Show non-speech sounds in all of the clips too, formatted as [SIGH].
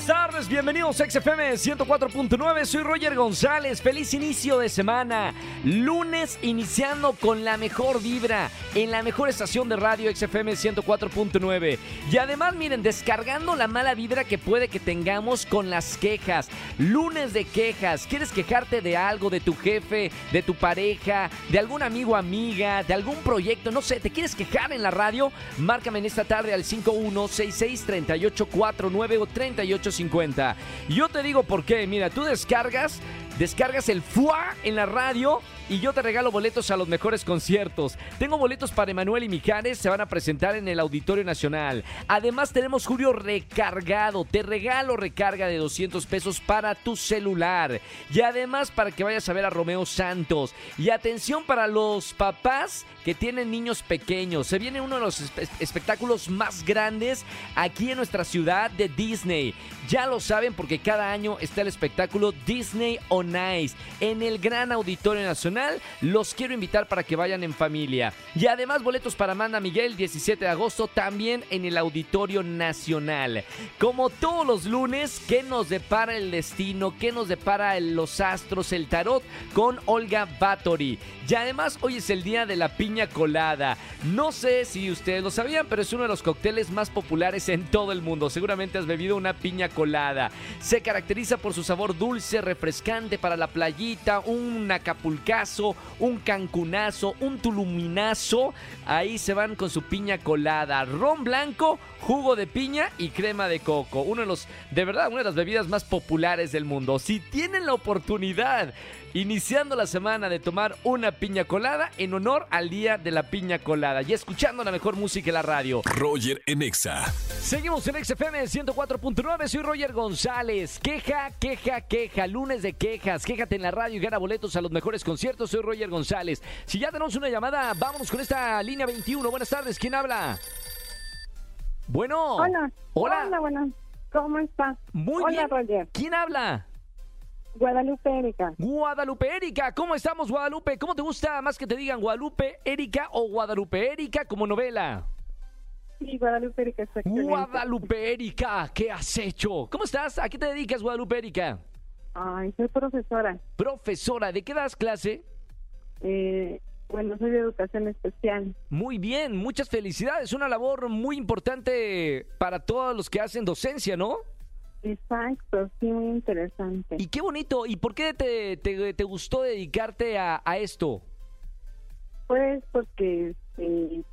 Buenas tardes, bienvenidos a XFM 104.9, soy Roger González, feliz inicio de semana, lunes iniciando con la mejor vibra en la mejor estación de radio XFM 104.9 y además miren, descargando la mala vibra que puede que tengamos con las quejas, lunes de quejas, quieres quejarte de algo, de tu jefe, de tu pareja, de algún amigo amiga, de algún proyecto, no sé, te quieres quejar en la radio, márcame en esta tarde al 5166 3849 o 38 50. Yo te digo por qué. Mira, tú descargas, descargas el FUA en la radio y yo te regalo boletos a los mejores conciertos. Tengo boletos para Emanuel y Mijares, se van a presentar en el Auditorio Nacional. Además tenemos Julio recargado, te regalo recarga de 200 pesos para tu celular. Y además para que vayas a ver a Romeo Santos. Y atención para los papás que tienen niños pequeños. Se viene uno de los espectáculos más grandes aquí en nuestra ciudad de Disney. Ya lo saben porque cada año está el espectáculo Disney on Ice en el Gran Auditorio Nacional. Los quiero invitar para que vayan en familia. Y además boletos para Amanda Miguel 17 de agosto también en el Auditorio Nacional. Como todos los lunes, ¿qué nos depara el destino? ¿Qué nos depara los astros, el tarot con Olga Batory? Y además hoy es el día de la piña colada. No sé si ustedes lo sabían, pero es uno de los cócteles más populares en todo el mundo. Seguramente has bebido una piña colada. Se caracteriza por su sabor dulce, refrescante para la playita, un acapulcazo, un cancunazo, un tuluminazo. Ahí se van con su piña colada. Ron blanco, jugo de piña y crema de coco. Uno de los, de verdad, una de las bebidas más populares del mundo. Si tienen la oportunidad iniciando la semana de tomar una piña colada en honor al Día de la Piña Colada y escuchando la mejor música en la radio. Roger en Exa. Seguimos en XFM 104.9, soy Roger González. Queja, queja, queja, lunes de quejas. Quéjate en la radio y gana boletos a los mejores conciertos. Soy Roger González. Si ya tenemos una llamada, vámonos con esta línea 21. Buenas tardes, ¿quién habla? Bueno. Hola. Hola. Hola, bueno. ¿Cómo estás? Muy Hola, bien. Roger. ¿Quién habla? Guadalupe Erika. Guadalupe Erika, ¿cómo estamos Guadalupe? ¿Cómo te gusta más que te digan Guadalupe Erika o Guadalupe Erika como novela? Sí, Guadalupe Erika, exactamente. Guadalupe Erika, ¿qué has hecho? ¿Cómo estás? ¿A qué te dedicas Guadalupe Erika? Ay, soy profesora. Profesora, ¿de qué das clase? Eh, bueno, soy de educación especial. Muy bien, muchas felicidades. Una labor muy importante para todos los que hacen docencia, ¿no? Exacto, sí, muy interesante. Y qué bonito. ¿Y por qué te, te, te gustó dedicarte a, a, esto? Pues porque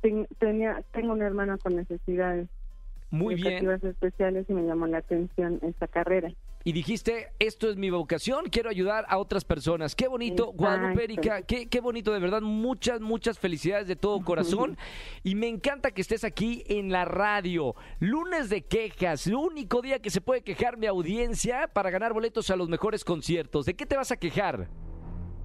ten, tenía, tengo una hermana con necesidades muy educativas bien. especiales y me llamó la atención esta carrera. Y dijiste, esto es mi vocación, quiero ayudar a otras personas. Qué bonito, Exacto. Guadalupe Erika, qué, qué bonito, de verdad, muchas, muchas felicidades de todo [LAUGHS] corazón. y me encanta que estés aquí en la radio. Lunes de quejas, el único día que se puede quejar mi audiencia para ganar boletos a los mejores conciertos. ¿De qué te vas a quejar?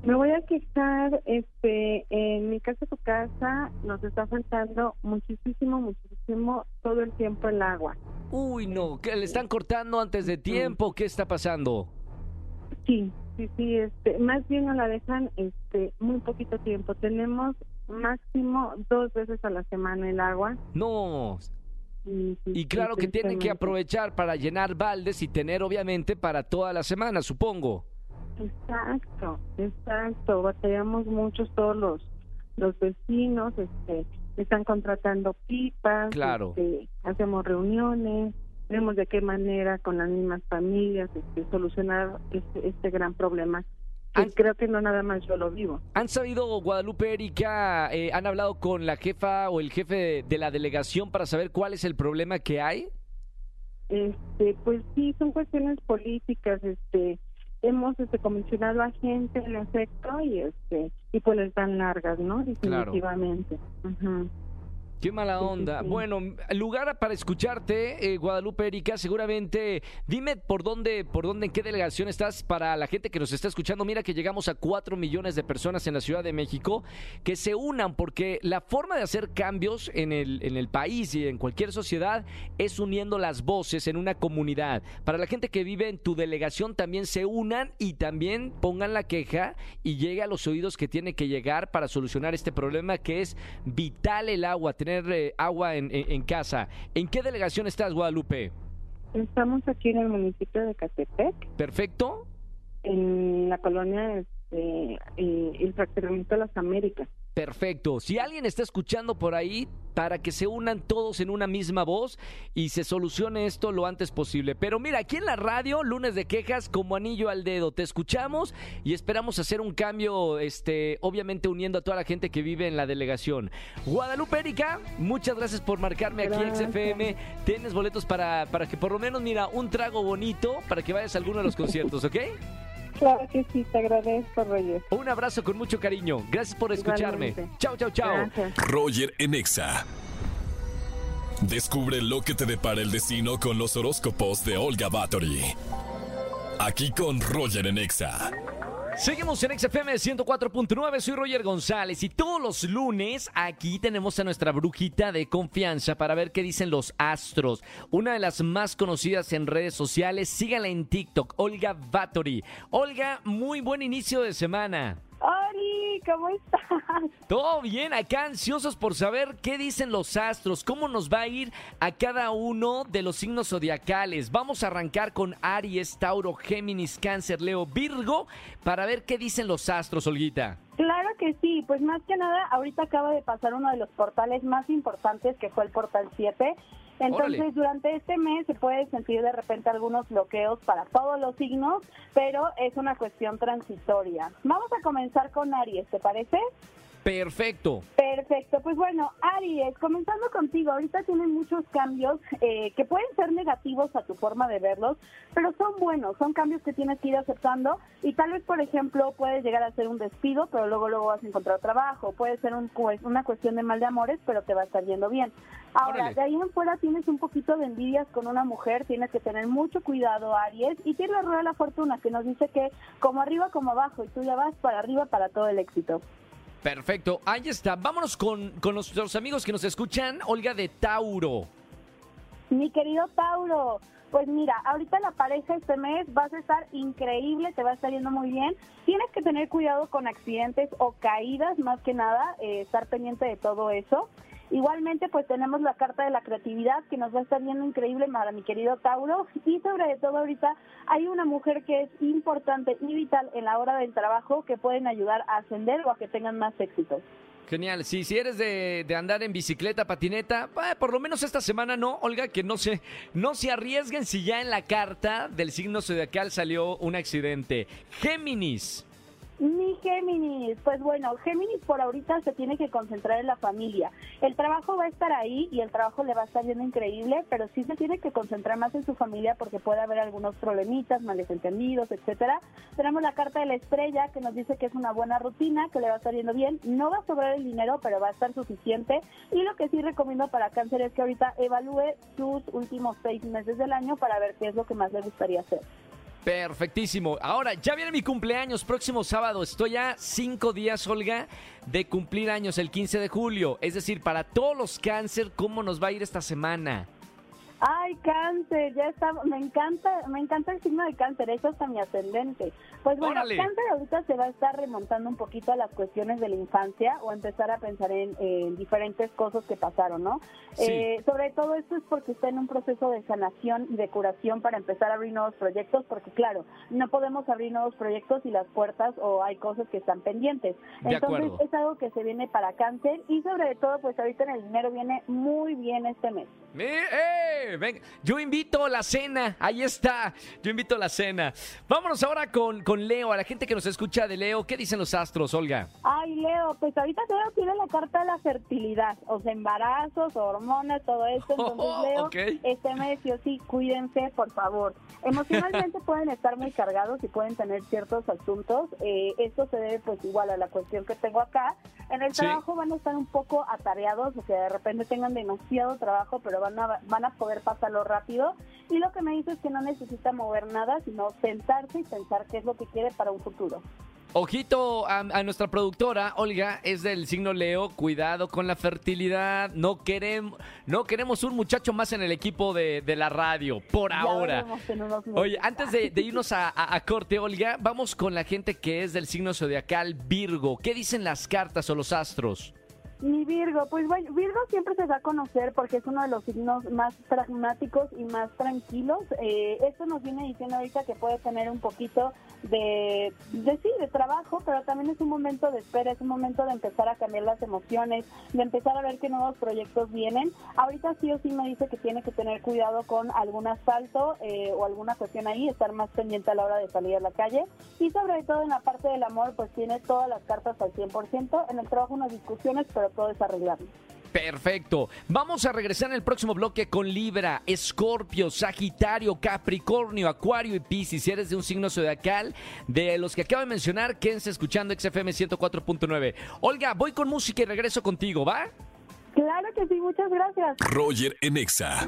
Me voy a quejar, este, en mi casa, tu casa, nos está faltando muchísimo, muchísimo, todo el tiempo el agua. Uy, no, que le están cortando antes de tiempo, ¿qué está pasando? Sí, sí, sí, este, más bien nos la dejan, este, muy poquito tiempo. Tenemos máximo dos veces a la semana el agua. No. Y, sí, Y claro sí, que tienen que aprovechar para llenar baldes y tener obviamente para toda la semana, supongo. Exacto, exacto. Batallamos muchos todos los los vecinos, este, están contratando pipas, Claro. este, hacemos reuniones, vemos de qué manera con las mismas familias este, solucionar este, este gran problema. Han- creo que no nada más yo lo vivo. ¿Han sabido, Guadalupe Erika, eh, han hablado con la jefa o el jefe de, de la delegación para saber cuál es el problema que hay? Este, pues sí, son cuestiones políticas, este, hemos este comisionado a gente en efecto y este y pues les dan largas, ¿no? Definitivamente. Ujú. Qué mala Sí, sí, onda. sí. [LAUGHS] Bueno, lugar para escucharte, eh, Guadalupe Erika, seguramente dime por dónde, por dónde, en qué delegación estás para la gente que nos está escuchando. Mira que llegamos a 4 millones de personas en la Ciudad de México que se unan porque la forma de hacer cambios en el, en el país y en cualquier sociedad es uniendo las voces en una comunidad. Para la gente que vive en tu delegación también se unan y también pongan la queja y llegue a los oídos que tiene que llegar para solucionar este problema que es vital el agua, tener eh, agua en, en- en casa. ¿En qué delegación estás, Guadalupe? Estamos aquí en el municipio de Catepec, ¿Perfecto? en la colonia este, eh, el fraccionamiento de las Américas. Perfecto. Si alguien está escuchando por ahí, para que se unan todos en una misma voz y se solucione esto lo antes posible. Pero mira, aquí en la radio, lunes de quejas como anillo al dedo, te escuchamos y esperamos hacer un cambio, este, obviamente uniendo a toda la gente que vive en la delegación. Guadalupe Erika, muchas gracias por marcarme aquí en. XFM. Tienes boletos para, para que por lo menos, mira, un trago bonito para que vayas a alguno de los conciertos, ¿ok? Claro que sí, te agradezco, Roger. Un abrazo con mucho cariño. Gracias por escucharme. Igualmente. Chao, chao. Roger en Exa. Descubre lo que te depara el destino con los horóscopos de Olga Bathory. Aquí con Roger en Exa. Seguimos en XFM 104.9, soy Roger González y todos los lunes aquí tenemos a nuestra brujita de confianza para ver qué dicen los astros. Una de las más conocidas en redes sociales, síganla en TikTok, Olga Bathory. Olga, muy buen inicio de semana. ¿Cómo estás? Todo bien, acá ansiosos por saber qué dicen los astros, cómo nos va a ir a cada uno de los signos zodiacales. Vamos a arrancar con Aries, Tauro, Géminis, Cáncer, Leo, Virgo, para ver qué dicen los astros, Olguita. Claro que sí, pues más que nada, ahorita acaba de pasar uno de los portales más importantes que fue el portal 7. Entonces, durante este mes se puede sentir de repente algunos bloqueos para todos los signos, pero es una cuestión transitoria. Vamos a comenzar con Aries, ¿te parece? Perfecto. Perfecto, pues bueno, Aries, comenzando contigo, ahorita tienen muchos cambios eh, que pueden ser negativos a tu forma de verlos, pero son buenos, son cambios que tienes que ir aceptando y tal vez, por ejemplo, puedes llegar a ser un despido, pero luego luego vas a encontrar trabajo, puede ser un, una cuestión de mal de amores, pero te va a estar yendo bien. Ahora, Órale. de ahí en fuera tienes un poquito de envidias con una mujer, tienes que tener mucho cuidado, Aries, y tiene la rueda de la fortuna que nos dice que como arriba como abajo, y tú ya vas para arriba para todo el éxito. Perfecto. Ahí está. Vámonos con, con nuestros amigos que nos escuchan. Olga de Tauro. Mi querido Tauro, pues mira, ahorita la pareja este mes vas a estar increíble, te va a estar yendo muy bien. Tienes que tener cuidado con accidentes o caídas, más que nada, eh, estar pendiente de todo eso. Igualmente, pues tenemos la carta de la creatividad que nos va a estar yendo increíble para mi querido Tauro. Y sobre todo ahorita hay una mujer que es importante y vital en la hora del trabajo que pueden ayudar a ascender o a que tengan más éxito. Genial. Sí, si eres de, de andar en bicicleta, patineta, por lo menos esta semana no, Olga, que no se, no se arriesguen si ya en la carta del signo zodiacal salió un accidente. Géminis. Mi Géminis, pues bueno, Géminis por ahorita se tiene que concentrar en la familia. El trabajo va a estar ahí y el trabajo le va a estar yendo increíble, pero sí se tiene que concentrar más en su familia porque puede haber algunos problemitas, malentendidos, etcétera. Tenemos la carta de la estrella que nos dice que es una buena rutina, que le va a estar yendo bien. No va a sobrar el dinero, pero va a estar suficiente. Y lo que sí recomiendo para cáncer es que ahorita evalúe sus últimos seis meses del año para ver qué es lo que más le gustaría hacer. Perfectísimo. Ahora, ya viene mi cumpleaños, próximo sábado. Estoy a cinco días, Olga, de cumplir años, el 15 de julio. Es decir, para todos los cáncer, ¿cómo nos va a ir esta semana? Ay, cáncer, ya está, me encanta, me encanta el signo de cáncer, eso hasta mi ascendente. Pues bueno, Órale. cáncer ahorita se va a estar remontando un poquito a las cuestiones de la infancia o empezar a pensar en, en diferentes cosas que pasaron, ¿no? Sí. Eh, sobre todo esto es porque está en un proceso de sanación y de curación para empezar a abrir nuevos proyectos, porque claro, no podemos abrir nuevos proyectos y las puertas o hay cosas que están pendientes. De Entonces acuerdo. es algo que se viene para cáncer y sobre todo pues ahorita en el dinero viene muy bien este mes. Mi- Venga, yo invito a la cena. Ahí está. Yo invito a la cena. Vámonos ahora con, con Leo, a la gente que nos escucha de Leo. ¿Qué dicen los astros, Olga? Ay, Leo, pues ahorita Leo tiene la carta de la fertilidad, o sea, embarazos, hormonas, todo esto. [LAUGHS] Entonces, Oh, Leo, ok. este mes sí o sí, cuídense, por favor. Emocionalmente [LAUGHS] pueden estar muy cargados y pueden tener ciertos asuntos. Eh, esto se debe, pues, igual a la cuestión que tengo acá. En el Sí. trabajo van a estar un poco atareados, o sea, de repente tengan demasiado trabajo, pero van a, van a poder pasarlo rápido. Y lo que me dice es que no necesita mover nada, sino sentarse y pensar qué es lo que quiere para un futuro. Ojito a, a nuestra productora, Olga, es del signo Leo. Cuidado con la fertilidad. No queremos, no queremos un muchacho más en el equipo de, de la radio, por Ya ahora. Oye, antes de, de irnos a, a- a corte, Olga, vamos con la gente que es del signo zodiacal Virgo. ¿Qué dicen las cartas o los astros? Mi Virgo, pues bueno, Virgo siempre se da a conocer porque es uno de los signos más pragmáticos y más tranquilos. Eh, esto nos viene diciendo ahorita que puede tener un poquito de, de sí, de trabajo, pero también es un momento de espera, es un momento de empezar a cambiar las emociones, de empezar a ver qué nuevos proyectos vienen. Ahorita sí o sí me dice que tiene que tener cuidado con algún asalto eh, o alguna cuestión ahí, estar más pendiente a la hora de salir a la calle y sobre todo en la parte del amor, pues tiene todas las cartas al 100%. En el trabajo unas discusiones, pero todo es arreglable. Perfecto. Vamos a regresar en el próximo bloque con Libra, Escorpio, Sagitario, Capricornio, Acuario y Piscis. Si eres de un signo zodiacal, de los que acabo de mencionar, quédense escuchando XFM 104.9. Olga, voy con música y regreso contigo, ¿va? Claro que sí, muchas gracias. Roger en Exa.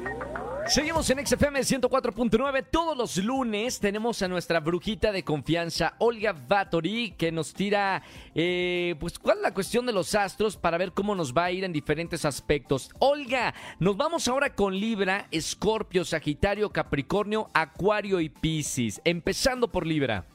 Seguimos en XFM 104.9. Todos los lunes tenemos a nuestra brujita de confianza, Olga Vatori, que nos tira, eh, pues, cuál es la cuestión de los astros para ver cómo nos va a ir en diferentes aspectos. Olga, nos vamos ahora con Libra, Escorpio, Sagitario, Capricornio, Acuario y Piscis. Empezando por Libra.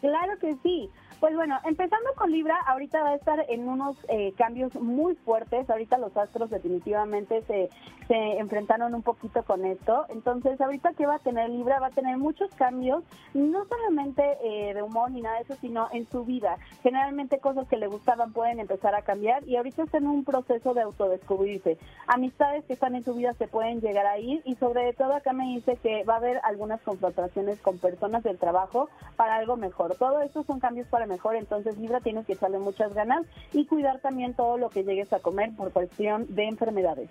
Claro que sí. Pues bueno, empezando con Libra, ahorita va a estar en unos eh, cambios muy fuertes. Ahorita los astros definitivamente se, se enfrentaron un poquito con esto. Entonces, ahorita que va a tener Libra, va a tener muchos cambios, no solamente eh, de humor ni nada de eso, sino en su vida. Generalmente cosas que le gustaban pueden empezar a cambiar y ahorita está en un proceso de autodescubrirse. Amistades que están en su vida se pueden llegar a ir y sobre todo acá me dice que va a haber algunas confrontaciones con personas del trabajo para algo mejor. Todo esto son cambios para mejor, entonces Libra tienes que echarle muchas ganas y cuidar también todo lo que llegues a comer por cuestión de enfermedades.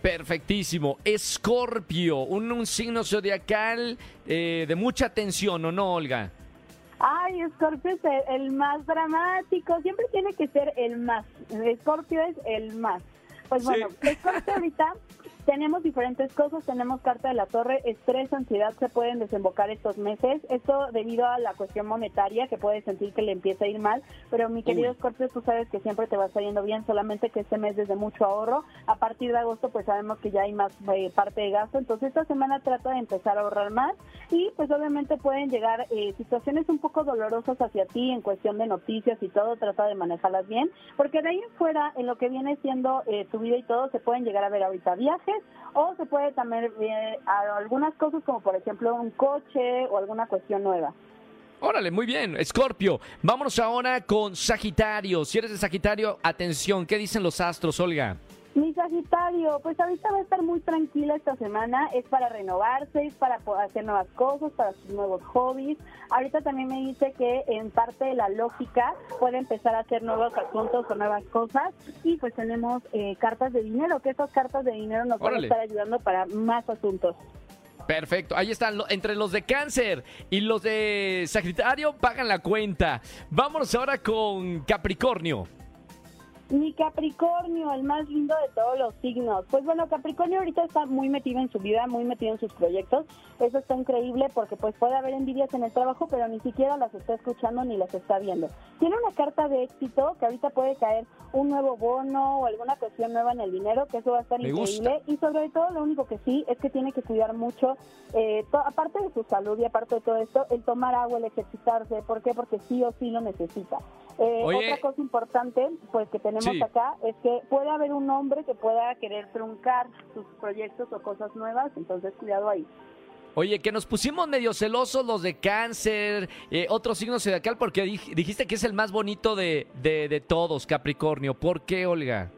Perfectísimo. Escorpio, un, un signo zodiacal eh, de mucha tensión, ¿o no, Olga? Ay, Scorpio es el, el más dramático, siempre tiene que ser el más. Scorpio es el más. Pues Sí. bueno, Scorpio ahorita [LAUGHS] tenemos diferentes cosas, tenemos carta de la torre, estrés, ansiedad se pueden desembocar estos meses, esto debido a la cuestión monetaria que puede sentir que le empieza a ir mal, pero mi querido. Scorpio, tú sabes que siempre te va saliendo bien, solamente que este mes es de mucho ahorro, a partir de agosto pues sabemos que ya hay más eh, parte de gasto, entonces esta semana trata de empezar a ahorrar más. Y pues obviamente pueden llegar eh, situaciones un poco dolorosas hacia ti en cuestión de noticias y todo, trata de manejarlas bien, porque de ahí en fuera, en lo que viene siendo eh, tu vida y todo, se pueden llegar a ver ahorita viajes o se puede también ver a algunas cosas como por ejemplo un coche o alguna cuestión nueva. Órale, muy bien, Escorpio. Vámonos ahora con Sagitario. Si eres de Sagitario, atención, ¿qué dicen los astros, Olga? Mi Sagitario, pues ahorita va a estar muy tranquila esta semana, es para renovarse, es para hacer nuevas cosas, para sus nuevos hobbies. Ahorita también me dice que en parte de la lógica puede empezar a hacer nuevos asuntos o nuevas cosas y pues tenemos eh, cartas de dinero, que estas cartas de dinero nos van a Órale. estar ayudando para más asuntos. Perfecto, ahí están, entre los de cáncer y los de Sagitario, pagan la cuenta. Vámonos ahora con Capricornio. Mi Capricornio, el más lindo de todos los signos. Pues bueno, Capricornio ahorita está muy metido en su vida, muy metido en sus proyectos. Eso está increíble porque pues puede haber envidias en el trabajo, pero ni siquiera las está escuchando ni las está viendo. Tiene una carta de éxito que ahorita puede caer un nuevo bono o alguna cuestión nueva en el dinero, que eso va a estar Me increíble. Y sobre todo lo único que sí es que tiene que cuidar mucho, eh, aparte de su salud y aparte de todo esto, el tomar agua, el ejercitarse. ¿Por qué? Porque sí o sí lo necesita. Eh. Otra cosa importante, pues que tenemos Sí. acá, es que puede haber un hombre que pueda querer truncar sus proyectos o cosas nuevas, entonces cuidado ahí. Oye, que nos pusimos medio celosos los de cáncer, eh, otro signo zodiacal, porque dij- dijiste que es el más bonito de, de, de todos, Capricornio. ¿Por qué, Olga?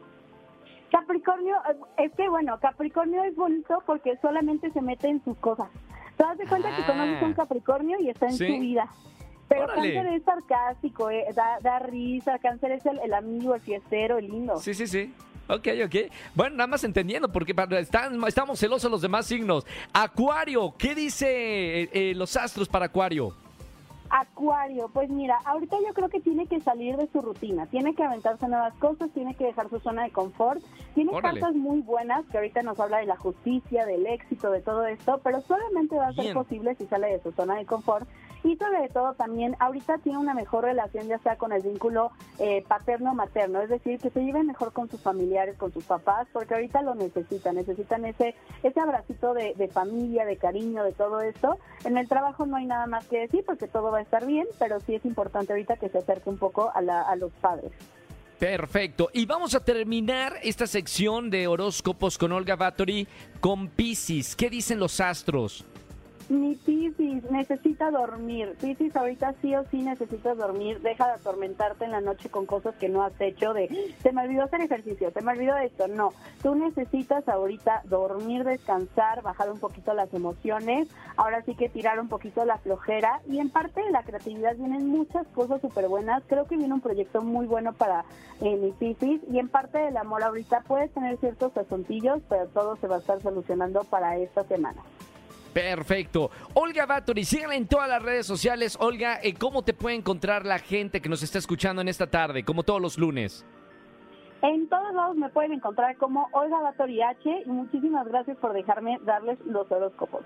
Capricornio, eh, es que bueno, Capricornio es bonito porque solamente se mete en sus cosas. Te das de cuenta que Ah. conoces a un Capricornio y está en Sí. su vida. Pero Órale. Cáncer es sarcástico, eh, da, da risa, Cáncer es el, el amigo, el fiestero, el lindo. Sí, sí, sí. Ok, ok. Bueno, nada más entendiendo, porque están, estamos celosos los demás signos. Acuario, ¿qué dice eh, eh, los astros para Acuario? Acuario, pues mira, ahorita yo creo que tiene que salir de su rutina, tiene que aventarse nuevas cosas, tiene que dejar su zona de confort, tiene Órale. cartas muy buenas que ahorita nos habla de la justicia, del éxito, de todo esto, pero solamente va a ser Bien. posible si sale de su zona de confort y sobre todo también ahorita tiene una mejor relación ya sea con el vínculo eh, paterno-materno, es decir, que se lleven mejor con sus familiares, con sus papás, porque ahorita lo necesitan, necesitan ese ese abracito de, de familia, de cariño, de todo esto. En el trabajo no hay nada más que decir porque todo va a estar bien, pero sí es importante ahorita que se acerque un poco a, la- a los padres. Perfecto. Y vamos a terminar esta sección de horóscopos con Olga Bathory con Pisces. ¿Qué dicen los astros? Mi Piscis necesita dormir. Piscis ahorita sí o sí necesitas dormir. Deja de atormentarte en la noche con cosas que no has hecho. De se me olvidó hacer ejercicio, se me olvidó esto. No, tú necesitas ahorita dormir, descansar, bajar un poquito las emociones. Ahora sí que tirar un poquito la flojera. Y en parte de la creatividad vienen muchas cosas súper buenas. Creo que viene un proyecto muy bueno para eh, mi Piscis. Y en parte del amor ahorita puedes tener ciertos asuntillos, pero todo se va a estar solucionando para esta semana. Perfecto. Olga Bathory, síganla en todas las redes sociales. Olga, eh, ¿cómo te puede encontrar la gente que nos está escuchando en esta tarde, como todos los lunes? En todos lados me pueden encontrar como Olga Batori H y muchísimas gracias por dejarme darles los horóscopos.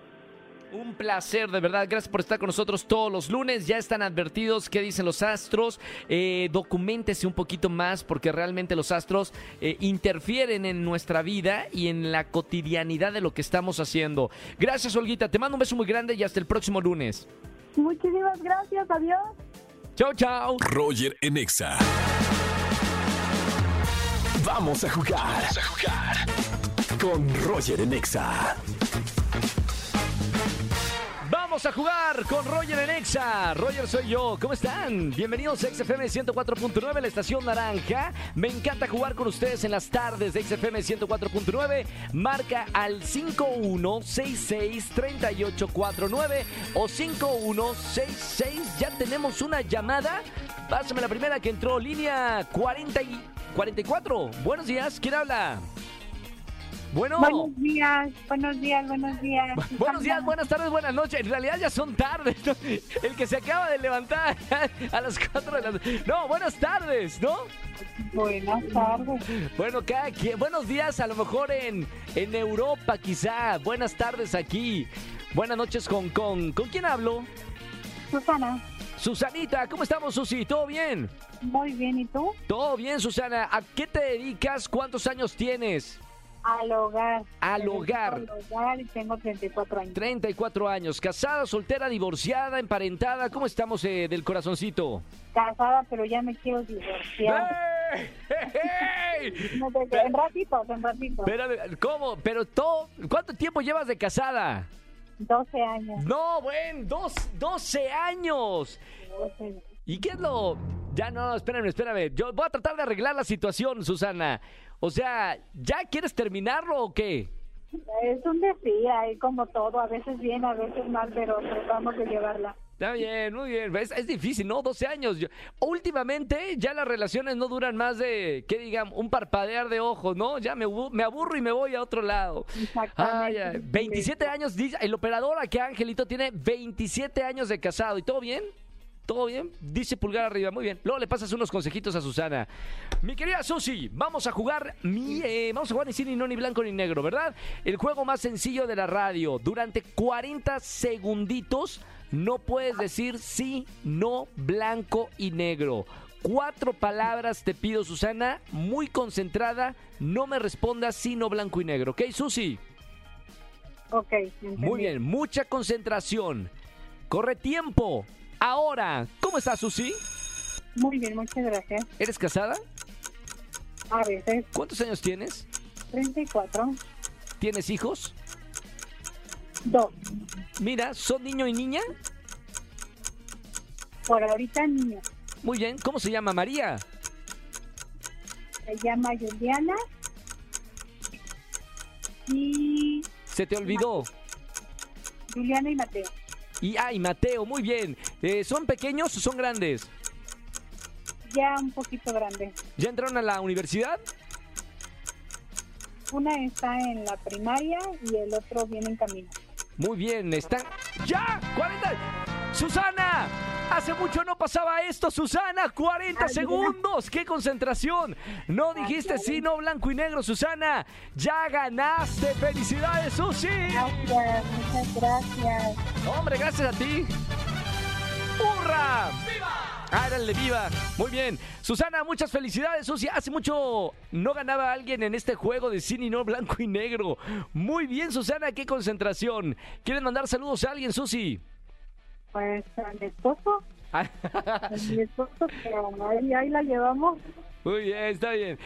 Un placer, de verdad. Gracias por estar con nosotros todos los lunes. Ya están advertidos qué dicen los astros. Eh, documentese un poquito más porque realmente los astros eh, interfieren en nuestra vida y en la cotidianidad de lo que estamos haciendo. Gracias, Olguita. Te mando un beso muy grande y hasta el próximo lunes. Muchísimas gracias, adiós. Chao, chao. Roger en Exa. Vamos a jugar. Vamos a jugar. Con Roger en Exa. A jugar con Roger en Exa. Roger soy yo. ¿Cómo están? Bienvenidos a XFM 104.9, la estación naranja. Me encanta jugar con ustedes en las tardes de XFM 104.9. Marca al 51663849 o 5166. Ya tenemos una llamada. Pásame la primera que entró, línea 40 y 44. Buenos días, ¿quién habla? Bueno. Buenos días, buenos días, buenos días. Buenos días, buenas tardes, buenas noches. En realidad ya son tardes. ¿no? El que se acaba de levantar [LAUGHS] a las 4 de la No, buenas tardes, ¿no? Buenas tardes. Bueno, cada quien. Buenos días, a lo mejor en, en Europa, quizá. Buenas tardes aquí. Buenas noches, Hong Kong. ¿Con quién hablo? Susana, Susanita, ¿cómo estamos, Susi? ¿Todo bien? muy bien, ¿y tú? Todo bien, Susana. ¿A qué te dedicas? ¿Cuántos años tienes? Al hogar. Al hogar. Al hogar y tengo 34 años. 34 años. ¿Casada, soltera, divorciada, emparentada? ¿Cómo estamos eh, del corazoncito? Casada, pero ya me quiero divorciar. ¡Ey! ¡Ey! [LAUGHS] No te- En ratitos, en ratitos. Espérame, ¿cómo? Pero todo, ¿cuánto tiempo llevas de casada? 12 años. No, bueno, dos, 12 años. 12. ¿Y qué es lo...? Ya no, espérame, espérame. Yo voy a tratar de arreglar la situación, Susana. O sea, ¿ya quieres terminarlo o qué? Es un decir, ahí como todo, a veces bien, a veces mal, pero tratamos de llevarla. Está bien, muy bien. Es, es difícil, ¿no? 12 años. Yo- últimamente ya las relaciones no duran más de, ¿qué digan? Un parpadear de ojos, ¿no? Ya me, abu- me aburro y me voy a otro lado. Ay, Exactamente. ay, 27 años, dice el operador aquí, Angelito, tiene 27 años de casado. ¿Y todo bien? ¿Todo bien? Dice pulgar arriba, muy bien. Luego le pasas unos consejitos a Susana. Mi querida Susi, vamos a jugar mi, eh, vamos a jugar ni sí, ni no, ni blanco, ni negro, ¿verdad? El juego más sencillo de la radio. Durante 40 segunditos no puedes decir sí, no, blanco y negro. Cuatro palabras te pido, Susana, muy concentrada. No me respondas sí, no, blanco y negro. ¿Ok, Susi? Ok, entendí. Muy bien, mucha concentración. Corre tiempo. Ahora, ¿cómo estás, Susi? Muy bien, muchas gracias. ¿Eres casada? A veces, ¿Cuántos años tienes? 34. ¿Tienes hijos? Dos. Mira, ¿son niño y niña? Por ahorita niño. Muy bien, ¿cómo se llama María? Se llama Juliana Y Se te olvidó. Juliana y Mateo. Y, ay, Mateo, muy bien. Eh, ¿Son pequeños o son grandes? Ya un poquito grande. ¿Ya entraron a la universidad? Una está en la primaria y el otro viene en camino. Muy bien, están... ¡Ya! ¡40! ¡Susana! Hace mucho no pasaba esto, Susana. 40 segundos. ¡Qué concentración! No dijiste sí, no blanco y negro, Susana. Ya ganaste. ¡Felicidades, Susi! Gracias, muchas gracias. Hombre, gracias a ti. ¡Hurra! Ah, el de viva. Muy bien. Susana, muchas felicidades, Susi. Hace mucho no ganaba alguien en este juego de cine no blanco y negro. Muy bien, Susana, qué concentración. ¿Quieres mandar saludos a alguien, Susi? Pues a mi esposo, Ah, a mi esposo, pero ahí, ahí la llevamos. Muy bien, está bien.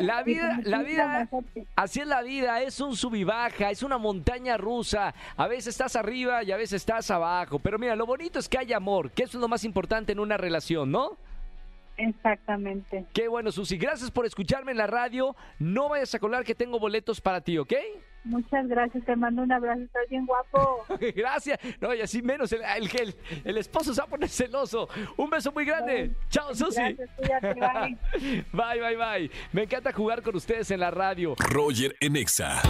La vida, la vida, así es la vida, es un sub y baja, es una montaña rusa. A veces estás arriba y a veces estás abajo. Pero mira, lo bonito es que hay amor, que eso es lo más importante en una relación, ¿no? Exactamente. Qué bueno, Susi. Gracias por escucharme en la radio. No vayas a colar que tengo boletos para ti, ¿ok? Muchas gracias, te mando un abrazo, estás bien guapo. [LAUGHS] Gracias. No, y así menos el, el, el, el esposo se va a poner celoso. Un beso muy grande. Chao, Susi. Gracias, cuídate, bye. [LAUGHS] Bye, bye, bye. Me encanta jugar con ustedes en la radio. Roger en Exa.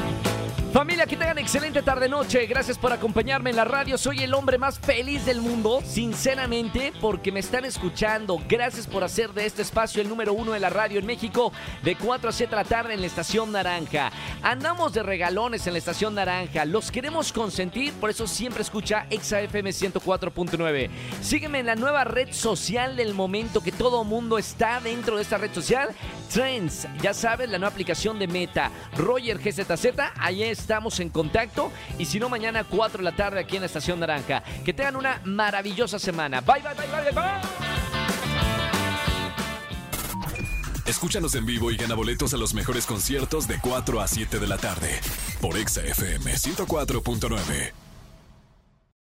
Familia, que tengan excelente tarde-noche. Gracias por acompañarme en la radio. Soy el hombre más feliz del mundo, sinceramente, porque me están escuchando. Gracias por hacer de este espacio el número uno de la radio en México, de 4 a 7 de la tarde en la Estación Naranja. Andamos de regalones en la Estación Naranja. Los queremos consentir, por eso siempre escucha ExaFM 104.9. Sígueme en la nueva red social del momento que todo mundo está dentro de esta red social. Trends, ya sabes, la nueva aplicación de Meta. Roger GZZ, estamos en contacto. Y si no, mañana 4 de la tarde aquí en la Estación Naranja. Que tengan una maravillosa semana. Bye, bye, bye, bye, bye. Escúchanos en vivo y gana boletos a los mejores conciertos de 4 a 7 de la tarde por Exa FM 104.9.